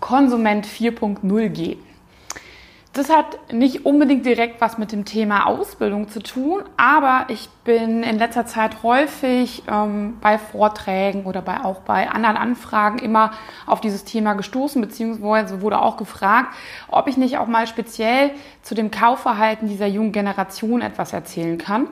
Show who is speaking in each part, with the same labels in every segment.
Speaker 1: Konsument 4.0 gehen. Das hat nicht unbedingt direkt was mit dem Thema Ausbildung zu tun, aber ich bin in letzter Zeit häufig ähm, bei Vorträgen oder bei, auch bei anderen Anfragen immer auf dieses Thema gestoßen, beziehungsweise wurde auch gefragt, ob ich nicht auch mal speziell zu dem Kaufverhalten dieser jungen Generation etwas erzählen kann.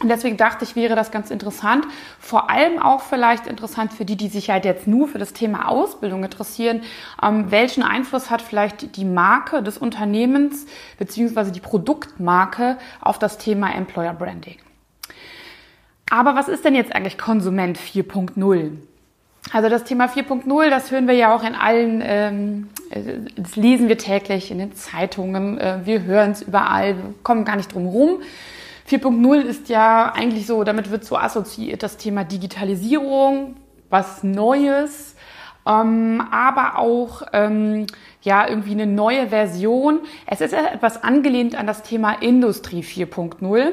Speaker 1: Und deswegen dachte ich, wäre das ganz interessant. Vor allem auch vielleicht interessant für die, die sich halt jetzt nur für das Thema Ausbildung interessieren. Ähm, welchen Einfluss hat vielleicht die Marke des Unternehmens beziehungsweise die Produktmarke auf das Thema Employer Branding? Aber was ist denn jetzt eigentlich Konsument 4.0? Also das Thema 4.0, das hören wir ja auch in allen, ähm, das lesen wir täglich in den Zeitungen, äh, wir hören es überall, kommen gar nicht drum rum. 4.0 ist ja eigentlich so, damit wird so assoziiert das Thema Digitalisierung, was Neues, ähm, aber auch ähm, ja irgendwie eine neue Version. Es ist etwas angelehnt an das Thema Industrie 4.0.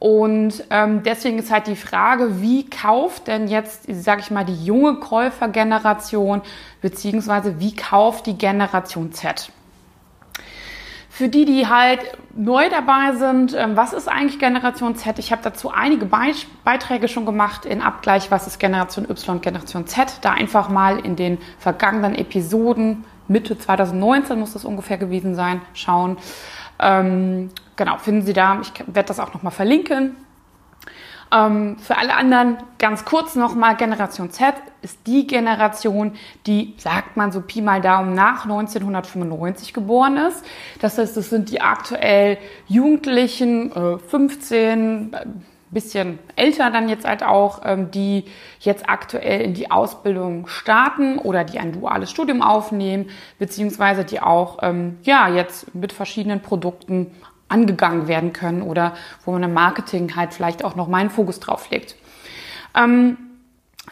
Speaker 1: Und ähm, deswegen ist halt die Frage, wie kauft denn jetzt, sage ich mal, die junge Käufergeneration, beziehungsweise wie kauft die Generation Z? Für die, die halt neu dabei sind, ähm, was ist eigentlich Generation Z? Ich habe dazu einige Beiträge schon gemacht in Abgleich, was ist Generation Y, Generation Z. Da einfach mal in den vergangenen Episoden, Mitte 2019 muss das ungefähr gewesen sein, schauen. Ähm, genau, finden Sie da. Ich werde das auch nochmal verlinken. Ähm, für alle anderen ganz kurz nochmal, Generation Z ist die Generation, die, sagt man so Pi mal Daumen, nach 1995 geboren ist. Das heißt, das sind die aktuell Jugendlichen, äh, 15, äh, bisschen älter dann jetzt halt auch, ähm, die jetzt aktuell in die Ausbildung starten oder die ein duales Studium aufnehmen, beziehungsweise die auch ähm, ja jetzt mit verschiedenen Produkten angegangen werden können oder wo man im Marketing halt vielleicht auch noch meinen Fokus drauf legt. Ähm,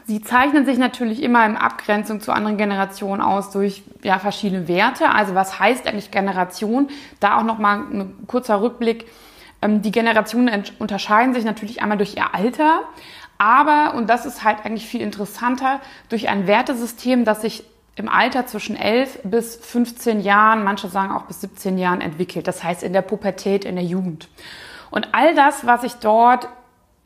Speaker 1: sie zeichnen sich natürlich immer in Abgrenzung zu anderen Generationen aus durch ja, verschiedene Werte. Also was heißt eigentlich Generation? Da auch noch mal ein kurzer Rückblick. Ähm, die Generationen unterscheiden sich natürlich einmal durch ihr Alter, aber, und das ist halt eigentlich viel interessanter, durch ein Wertesystem, das sich im Alter zwischen 11 bis 15 Jahren, manche sagen auch bis 17 Jahren entwickelt. Das heißt in der Pubertät, in der Jugend. Und all das, was ich dort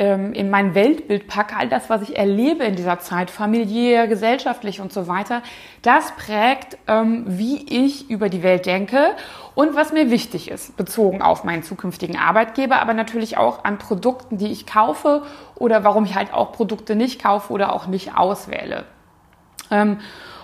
Speaker 1: in mein Weltbild packe, all das, was ich erlebe in dieser Zeit, familiär, gesellschaftlich und so weiter, das prägt, ähm, wie ich über die Welt denke und was mir wichtig ist, bezogen auf meinen zukünftigen Arbeitgeber, aber natürlich auch an Produkten, die ich kaufe oder warum ich halt auch Produkte nicht kaufe oder auch nicht auswähle.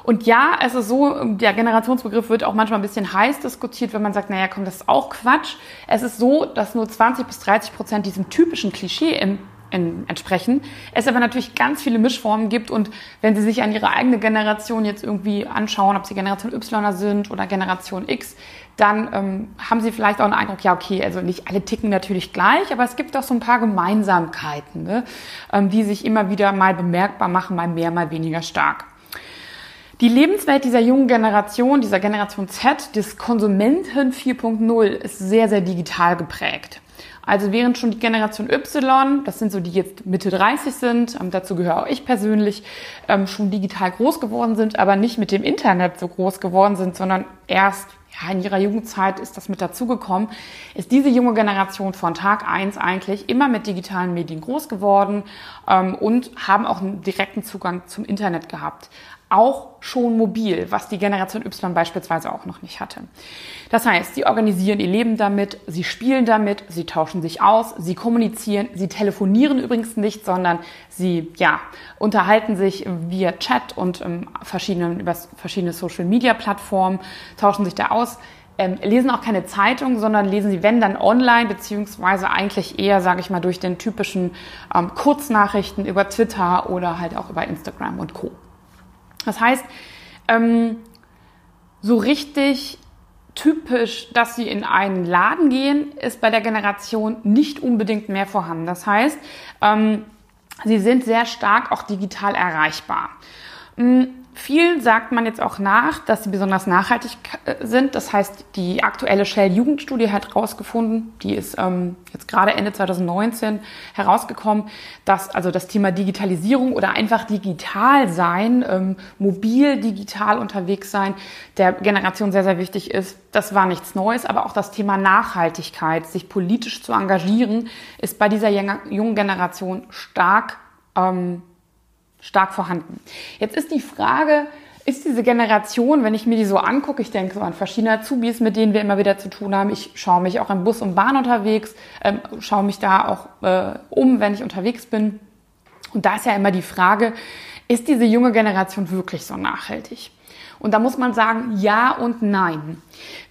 Speaker 1: Und ja, es ist so, der Generationsbegriff wird auch manchmal ein bisschen heiß diskutiert, wenn man sagt, naja, komm, das ist auch Quatsch. Es ist so, dass nur 20 bis 30 Prozent diesem typischen Klischee im entsprechen. Es aber natürlich ganz viele Mischformen gibt und wenn Sie sich an Ihre eigene Generation jetzt irgendwie anschauen, ob Sie Generation Y sind oder Generation X, dann ähm, haben Sie vielleicht auch einen Eindruck, ja okay, also nicht alle ticken natürlich gleich, aber es gibt auch so ein paar Gemeinsamkeiten, ne, ähm, die sich immer wieder mal bemerkbar machen, mal mehr, mal weniger stark. Die Lebenswelt dieser jungen Generation, dieser Generation Z, des Konsumenten 4.0, ist sehr, sehr digital geprägt. Also während schon die Generation Y, das sind so die jetzt Mitte 30 sind, ähm, dazu gehöre auch ich persönlich, ähm, schon digital groß geworden sind, aber nicht mit dem Internet so groß geworden sind, sondern erst ja, in ihrer Jugendzeit ist das mit dazugekommen, ist diese junge Generation von Tag eins eigentlich immer mit digitalen Medien groß geworden ähm, und haben auch einen direkten Zugang zum Internet gehabt auch schon mobil, was die Generation Y beispielsweise auch noch nicht hatte. Das heißt, sie organisieren ihr Leben damit, sie spielen damit, sie tauschen sich aus, sie kommunizieren, sie telefonieren übrigens nicht, sondern sie ja unterhalten sich via Chat und ähm, verschiedenen über verschiedene Social Media Plattformen, tauschen sich da aus. Ähm, lesen auch keine Zeitung, sondern lesen sie, wenn dann online, beziehungsweise eigentlich eher, sage ich mal, durch den typischen ähm, Kurznachrichten über Twitter oder halt auch über Instagram und Co. Das heißt, ähm, so richtig typisch, dass sie in einen Laden gehen, ist bei der Generation nicht unbedingt mehr vorhanden. Das heißt, ähm, sie sind sehr stark auch digital erreichbar. Vielen sagt man jetzt auch nach, dass sie besonders nachhaltig äh, sind. Das heißt, die aktuelle Shell-Jugendstudie hat herausgefunden, die ist ähm, jetzt gerade Ende 2019 herausgekommen, dass also das Thema Digitalisierung oder einfach digital sein, ähm, mobil digital unterwegs sein, der Generation sehr, sehr wichtig ist. Das war nichts Neues, aber auch das Thema Nachhaltigkeit, sich politisch zu engagieren, ist bei dieser jungen Generation stark ähm, stark vorhanden. Jetzt ist die Frage, ist diese Generation, wenn ich mir die so angucke, ich denke so an verschiedene Azubis, mit denen wir immer wieder zu tun haben. Ich schaue mich auch im Bus und Bahn unterwegs, ähm, schaue mich da auch äh, um, wenn ich unterwegs bin. Und da ist ja immer die Frage, ist diese junge Generation wirklich so nachhaltig? Und da muss man sagen, ja und nein.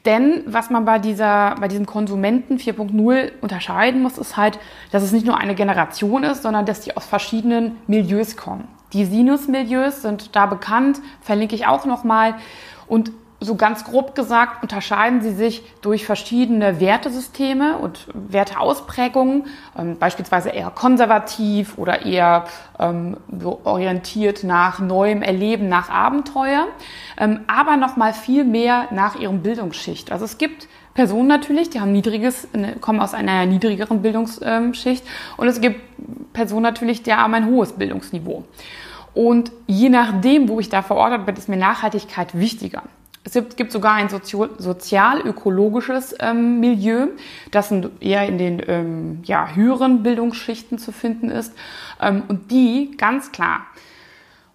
Speaker 1: Denn was man bei, dieser, bei diesem Konsumenten 4.0 unterscheiden muss, ist halt, dass es nicht nur eine Generation ist, sondern dass die aus verschiedenen Milieus kommen. Die Sinus-Milieus sind da bekannt, verlinke ich auch nochmal. Und so ganz grob gesagt unterscheiden sie sich durch verschiedene Wertesysteme und Werteausprägungen, ähm, beispielsweise eher konservativ oder eher ähm, so orientiert nach neuem Erleben, nach Abenteuer, ähm, aber noch mal viel mehr nach ihrem Bildungsschicht. Also es gibt Personen natürlich, die haben niedriges, ne, kommen aus einer niedrigeren Bildungsschicht und es gibt Personen natürlich, die haben ein hohes Bildungsniveau. Und je nachdem, wo ich da verordnet bin, ist mir Nachhaltigkeit wichtiger. Es gibt sogar ein sozial-ökologisches ähm, Milieu, das eher in den ähm, ja, höheren Bildungsschichten zu finden ist. Ähm, und die, ganz klar,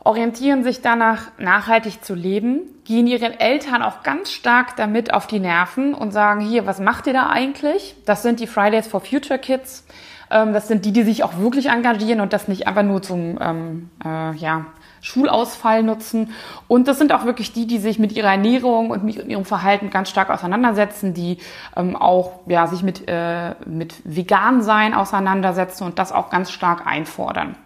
Speaker 1: orientieren sich danach, nachhaltig zu leben, gehen ihren Eltern auch ganz stark damit auf die Nerven und sagen, hier, was macht ihr da eigentlich? Das sind die Fridays for Future Kids. Ähm, das sind die, die sich auch wirklich engagieren und das nicht einfach nur zum ähm, äh, ja, Schulausfall nutzen. Und das sind auch wirklich die, die sich mit ihrer Ernährung und mit ihrem Verhalten ganz stark auseinandersetzen, die ähm, auch ja, sich mit, äh, mit Vegan-Sein auseinandersetzen und das auch ganz stark einfordern.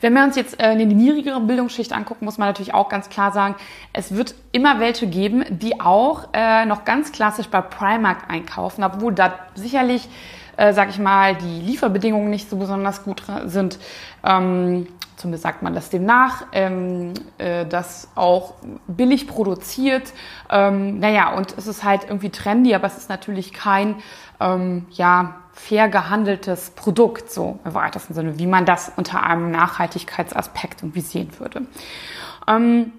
Speaker 1: Wenn wir uns jetzt äh, in die niedrigere Bildungsschicht angucken, muss man natürlich auch ganz klar sagen, es wird immer welche geben, die auch äh, noch ganz klassisch bei Primark einkaufen, obwohl da sicherlich äh, sag ich mal, die Lieferbedingungen nicht so besonders gut sind. Ähm, zumindest sagt man das demnach, ähm, äh, das auch billig produziert. Ähm, naja, und es ist halt irgendwie trendy, aber es ist natürlich kein, ähm, ja, fair gehandeltes Produkt, so im weitesten Sinne, wie man das unter einem Nachhaltigkeitsaspekt irgendwie sehen würde. Ähm,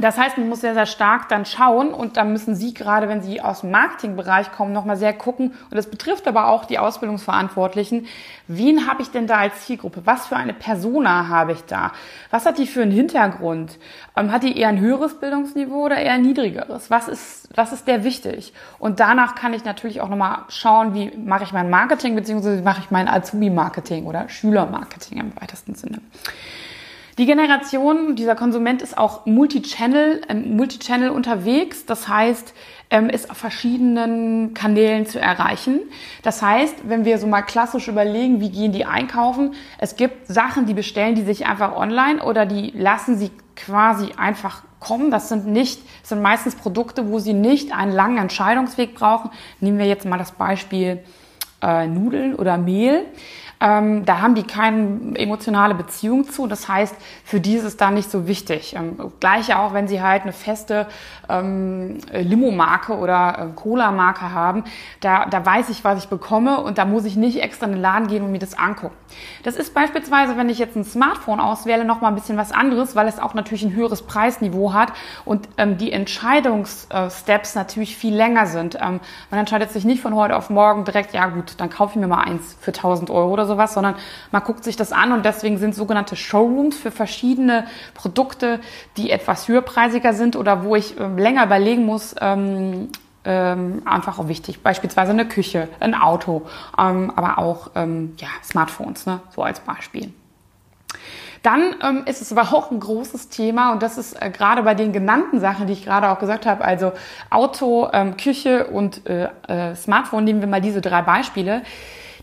Speaker 1: das heißt, man muss sehr, sehr stark dann schauen und da müssen Sie gerade, wenn Sie aus dem Marketingbereich kommen, nochmal sehr gucken. Und das betrifft aber auch die Ausbildungsverantwortlichen. Wen habe ich denn da als Zielgruppe? Was für eine Persona habe ich da? Was hat die für einen Hintergrund? Ähm, hat die eher ein höheres Bildungsniveau oder eher ein niedrigeres? Was ist, was ist der wichtig? Und danach kann ich natürlich auch nochmal schauen, wie mache ich mein Marketing, beziehungsweise wie mache ich mein Azubi-Marketing oder Schüler-Marketing im weitesten Sinne. Die Generation, dieser Konsument ist auch Multichannel, äh, Multichannel unterwegs. Das heißt, ähm, ist auf verschiedenen Kanälen zu erreichen. Das heißt, wenn wir so mal klassisch überlegen, wie gehen die einkaufen, es gibt Sachen, die bestellen die sich einfach online oder die lassen sie quasi einfach kommen. Das sind nicht, das sind meistens Produkte, wo sie nicht einen langen Entscheidungsweg brauchen. Nehmen wir jetzt mal das Beispiel äh, Nudeln oder Mehl. Ähm, da haben die keine emotionale Beziehung zu. Das heißt, für die ist es da nicht so wichtig. Ähm, Gleiche auch, wenn sie halt eine feste ähm, Limo-Marke oder äh, Cola-Marke haben. Da, da weiß ich, was ich bekomme und da muss ich nicht extra in den Laden gehen und mir das angucken. Das ist beispielsweise, wenn ich jetzt ein Smartphone auswähle, noch mal ein bisschen was anderes, weil es auch natürlich ein höheres Preisniveau hat und ähm, die Entscheidungssteps natürlich viel länger sind. Ähm, man entscheidet sich nicht von heute auf morgen direkt, ja gut, dann kaufe ich mir mal eins für 1000 Euro oder so sowas, sondern man guckt sich das an und deswegen sind sogenannte Showrooms für verschiedene Produkte, die etwas höherpreisiger sind oder wo ich ähm, länger überlegen muss, ähm, ähm, einfach auch wichtig. Beispielsweise eine Küche, ein Auto, ähm, aber auch ähm, ja, Smartphones, ne? so als Beispiel. Dann ähm, ist es aber auch ein großes Thema und das ist äh, gerade bei den genannten Sachen, die ich gerade auch gesagt habe, also Auto, ähm, Küche und äh, äh, Smartphone, nehmen wir mal diese drei Beispiele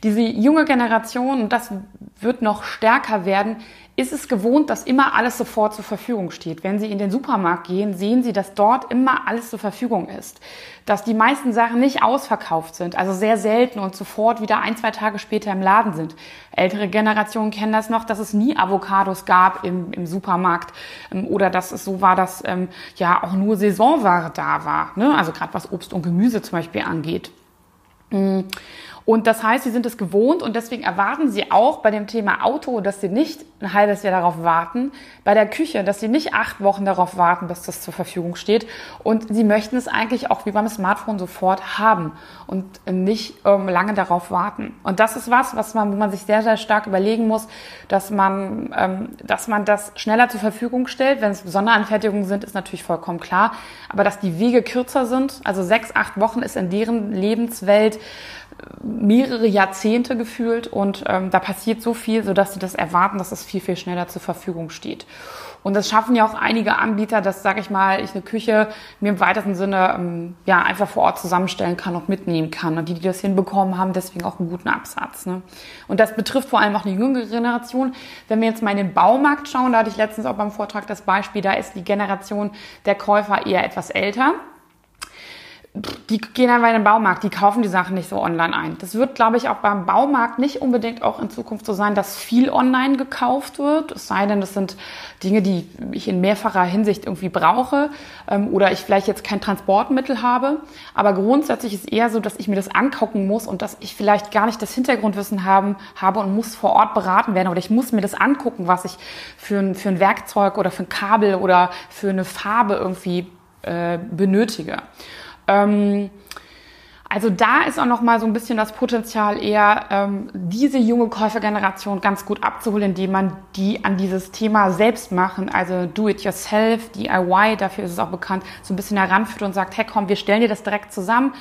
Speaker 1: Diese junge Generation, und das wird noch stärker werden, ist es gewohnt, dass immer alles sofort zur Verfügung steht. Wenn Sie in den Supermarkt gehen, sehen Sie, dass dort immer alles zur Verfügung ist. Dass die meisten Sachen nicht ausverkauft sind, also sehr selten und sofort wieder ein, zwei Tage später im Laden sind. Ältere Generationen kennen das noch, dass es nie Avocados gab im, im Supermarkt ähm, oder dass es so war, dass ähm, ja auch nur Saisonware da war. Ne? Also gerade was Obst und Gemüse zum Beispiel angeht. Mm. Und das heißt, sie sind es gewohnt und deswegen erwarten sie auch bei dem Thema Auto, dass sie nicht ein halbes Jahr darauf warten, bei der Küche, dass sie nicht acht Wochen darauf warten, bis das zur Verfügung steht. Und sie möchten es eigentlich auch wie beim Smartphone sofort haben und nicht ähm, lange darauf warten. Und das ist was, was man, wo man sich sehr, sehr stark überlegen muss, dass man, ähm, dass man das schneller zur Verfügung stellt. Wenn es Sonderanfertigungen sind, ist natürlich vollkommen klar. Aber dass die Wege kürzer sind, also sechs, acht Wochen ist in deren Lebenswelt mehrere Jahrzehnte gefühlt und ähm, da passiert so viel, sodass sie das erwarten, dass es viel, viel schneller zur Verfügung steht. Und das schaffen ja auch einige Anbieter, dass, sage ich mal, ich eine Küche mir im weitesten Sinne ähm, ja einfach vor Ort zusammenstellen kann und mitnehmen kann. Und die, die das hinbekommen haben, deswegen auch einen guten Absatz. Ne? Und das betrifft vor allem auch die jüngere Generation. Wenn wir jetzt mal in den Baumarkt schauen, da hatte ich letztens auch beim Vortrag das Beispiel, da ist die Generation der Käufer eher etwas älter die gehen einfach in den Baumarkt, die kaufen die Sachen nicht so online ein. Das wird, glaube ich, auch beim Baumarkt nicht unbedingt auch in Zukunft so sein, dass viel online gekauft wird. Es sei denn, das sind Dinge, die ich in mehrfacher Hinsicht irgendwie brauche ähm, oder ich vielleicht jetzt kein Transportmittel habe. Aber grundsätzlich ist eher so, dass ich mir das angucken muss und dass ich vielleicht gar nicht das Hintergrundwissen haben, habe und muss vor Ort beraten werden oder ich muss mir das angucken, was ich für ein, für ein Werkzeug oder für ein Kabel oder für eine Farbe irgendwie äh, benötige. Ähm, also da ist auch noch mal so ein bisschen das Potenzial eher, ähm, diese junge Käufergeneration ganz gut abzuholen, indem man die an dieses Thema selbst machen, also Do-it-yourself, DIY, dafür ist es auch bekannt, so ein bisschen heranführt und sagt, hey komm, wir stellen dir das direkt zusammen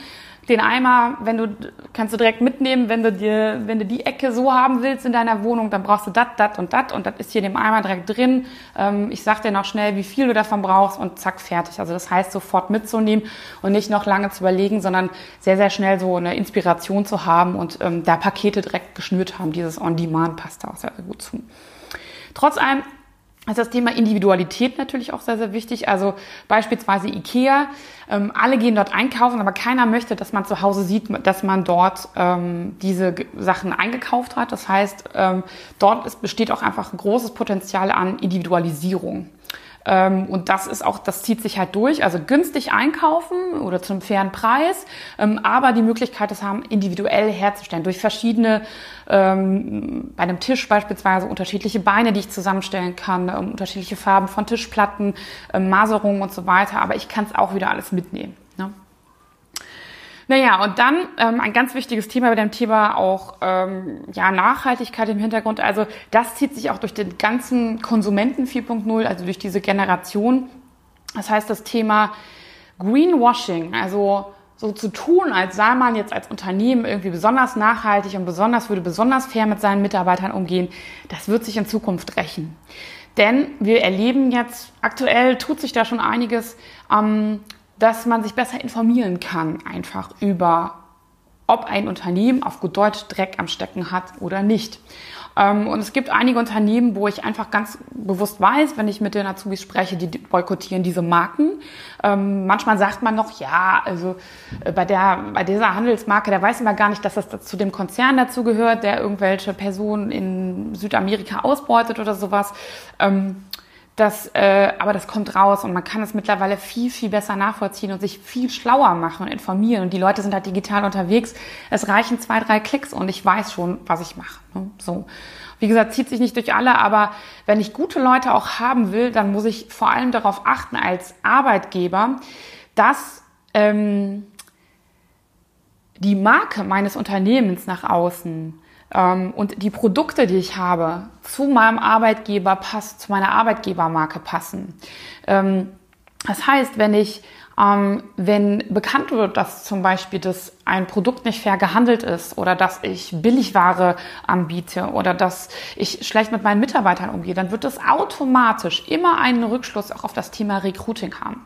Speaker 1: den Eimer, wenn du kannst du direkt mitnehmen, wenn du dir, wenn du die Ecke so haben willst in deiner Wohnung, dann brauchst du dat, dat und dat und das ist hier in dem Eimer direkt drin. Ähm, ich sag dir noch schnell, wie viel du davon brauchst und zack fertig. Also das heißt sofort mitzunehmen und nicht noch lange zu überlegen, sondern sehr sehr schnell so eine Inspiration zu haben und ähm, da Pakete direkt geschnürt haben. Dieses On-Demand passt da auch sehr, sehr gut zu. Trotz allem ist das Thema Individualität natürlich auch sehr, sehr wichtig. Also beispielsweise IKEA. Ähm, alle gehen dort einkaufen, aber keiner möchte, dass man zu Hause sieht, dass man dort ähm, diese Sachen eingekauft hat. Das heißt, ähm, dort ist, besteht auch einfach ein großes Potenzial an Individualisierung. Ähm, und das ist auch, das zieht sich halt durch. Also günstig einkaufen oder zum fairen Preis, ähm, aber die Möglichkeit, das haben, individuell herzustellen durch verschiedene, ähm, bei einem Tisch beispielsweise unterschiedliche Beine, die ich zusammenstellen kann, unterschiedliche Farben von Tischplatten, Maserungen und so weiter. Aber ich kann es auch wieder alles mitnehmen. Ne? Naja, und dann ähm, ein ganz wichtiges Thema bei dem Thema auch ähm, ja, Nachhaltigkeit im Hintergrund. Also das zieht sich auch durch den ganzen Konsumenten 4.0, also durch diese Generation. Das heißt, das Thema Greenwashing, also so zu tun, als sei man jetzt als Unternehmen irgendwie besonders nachhaltig und besonders würde besonders fair mit seinen Mitarbeitern umgehen, das wird sich in Zukunft rächen. Denn wir erleben jetzt, aktuell tut sich da schon einiges, ähm, dass man sich besser informieren kann, einfach über, ob ein Unternehmen auf gut Deutsch Dreck am Stecken hat oder nicht. Ähm, und es gibt einige Unternehmen, wo ich einfach ganz bewusst weiß, wenn ich mit den Azubis spreche, die boykottieren diese Marken. Ähm, manchmal sagt man noch, ja, also äh, bei der, bei dieser Handelsmarke, der weiß immer gar nicht, dass das zu dem Konzern dazugehört, der irgendwelche Personen in Südamerika ausbeutet oder sowas. Das, äh, aber das kommt raus und man kann es mittlerweile viel, viel besser nachvollziehen und sich viel schlauer machen und informieren. Und die Leute sind halt digital unterwegs. Es reichen zwei, drei Klicks und ich weiß schon, was ich mache. Ne? So. Wie gesagt, zieht sich nicht durch alle, aber wenn ich gute Leute auch haben will, dann muss ich vor allem darauf achten als Arbeitgeber, dass ähm, die Marke meines Unternehmens nach außen und die Produkte, die ich habe, zu meinem Arbeitgeber passen, zu meiner Arbeitgebermarke passen. Ähm, das heißt, wenn ich ähm, wenn bekannt wird, dass zum Beispiel das ein Produkt nicht fair gehandelt ist oder dass ich Billigware anbiete oder dass ich schlecht mit meinen Mitarbeitern umgehe, dann wird es automatisch immer einen Rückschluss auch auf das Thema Recruiting haben.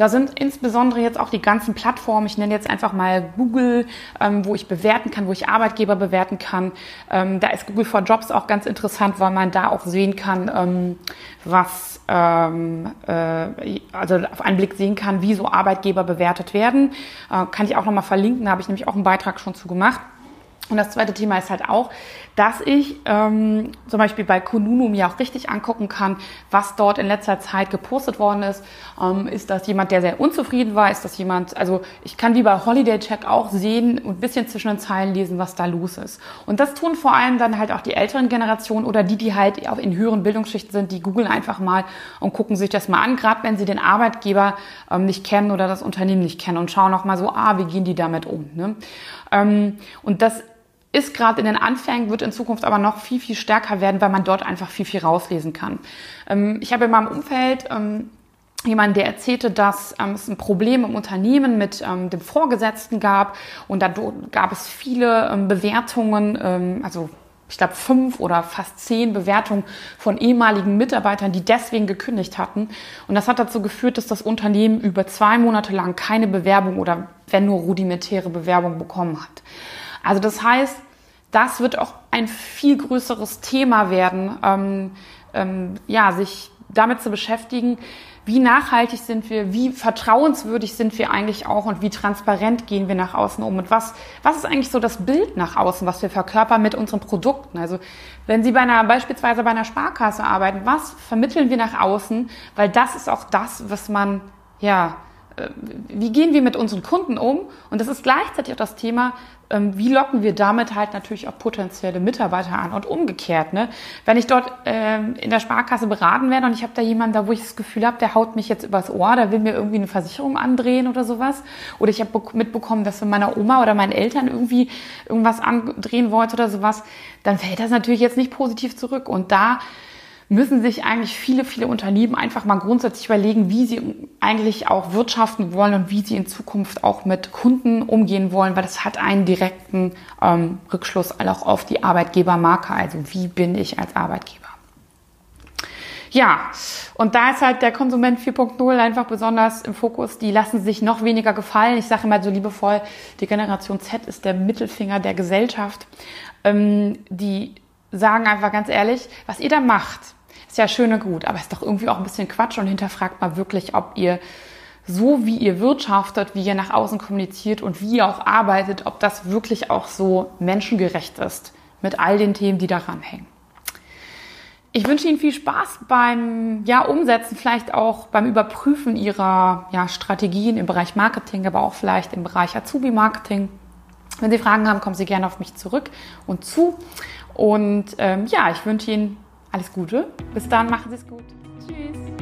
Speaker 1: Da sind insbesondere jetzt auch die ganzen Plattformen, ich nenne jetzt einfach mal Google, ähm, wo ich bewerten kann, wo ich Arbeitgeber bewerten kann. Ähm, da ist Google for Jobs auch ganz interessant, weil man da auch sehen kann, ähm, was, ähm, äh, also auf einen Blick sehen kann, wie so Arbeitgeber bewertet werden. Äh, kann ich auch nochmal verlinken, da habe ich nämlich auch einen Beitrag schon zu gemacht. Und das zweite Thema ist halt auch, dass ich ähm, zum Beispiel bei Kununu mir auch richtig angucken kann, was dort in letzter Zeit gepostet worden ist. Ähm, ist das jemand, der sehr unzufrieden war? Ist das jemand, also ich kann wie bei Holiday Check auch sehen und ein bisschen zwischen den Zeilen lesen, was da los ist. Und das tun vor allem dann halt auch die älteren Generationen oder die, die halt auch in höheren Bildungsschichten sind, die googeln einfach mal und gucken sich das mal an, gerade wenn sie den Arbeitgeber ähm, nicht kennen oder das Unternehmen nicht kennen und schauen auch mal so, ah, wie gehen die damit um. Ne? Ähm, und das ist gerade in den Anfängen, wird in Zukunft aber noch viel, viel stärker werden, weil man dort einfach viel, viel rauslesen kann. Ähm, ich habe in meinem Umfeld ähm, jemanden, der erzählte, dass ähm, es ein Problem im Unternehmen mit dem Vorgesetzten gab und da gab es viele Bewertungen, also ich glaube fünf oder fast zehn Bewertungen von ehemaligen Mitarbeitern, die deswegen gekündigt hatten. Und das hat dazu geführt, dass das Unternehmen über zwei Monate lang keine Bewerbung oder wenn nur rudimentäre Bewerbung bekommen hat. Also das heißt, das wird auch ein viel größeres Thema werden, ähm, ähm, ja, sich damit zu beschäftigen, wie nachhaltig sind wir, wie vertrauenswürdig sind wir eigentlich auch und wie transparent gehen wir nach außen um und was, was ist eigentlich so das Bild nach außen, was wir verkörpern mit unseren Produkten. Also wenn Sie bei einer, beispielsweise bei einer Sparkasse arbeiten, was vermitteln wir nach außen, weil das ist auch das, was man, ja, wie gehen wir mit unseren Kunden um? Und das ist gleichzeitig auch das Thema, ähm, wie locken wir damit halt natürlich auch potenzielle Mitarbeiter an und umgekehrt. Ne? Wenn ich dort ähm, in der Sparkasse beraten werde und ich habe da jemanden da, wo ich das Gefühl habe, der haut mich jetzt übers Ohr, der will mir irgendwie eine Versicherung andrehen oder sowas. Oder ich habe mitbekommen, dass von meiner Oma oder meinen Eltern irgendwie irgendwas andrehen wollte oder sowas, dann fällt das natürlich jetzt nicht positiv zurück. Und da müssen sich eigentlich viele, viele Unternehmen einfach mal grundsätzlich überlegen, wie sie eigentlich auch wirtschaften wollen und wie sie in Zukunft auch mit Kunden umgehen wollen, weil das hat einen direkten ähm, Rückschluss auch auf die Arbeitgebermarke. Also wie bin ich als Arbeitgeber? Ja, und da ist halt der Konsument 4.0 einfach besonders im Fokus. Die lassen sich noch weniger gefallen. Ich sage immer so liebevoll, die Generation Z ist der Mittelfinger der Gesellschaft. Ähm, die sagen einfach ganz ehrlich, was ihr da macht, ist ja schön und gut, aber ist doch irgendwie auch ein bisschen Quatsch und hinterfragt mal wirklich, ob ihr so wie ihr wirtschaftet, wie ihr nach außen kommuniziert und wie ihr auch arbeitet, ob das wirklich auch so menschengerecht ist mit all den Themen, die daran hängen. Ich wünsche Ihnen viel Spaß beim ja, Umsetzen, vielleicht auch beim Überprüfen Ihrer ja, Strategien im Bereich Marketing, aber auch vielleicht im Bereich Azubi-Marketing. Wenn Sie Fragen haben, kommen Sie gerne auf mich zurück und zu. Und ähm, ja, ich wünsche Ihnen alles Gute. Bis dann, machen Sie es gut. Tschüss.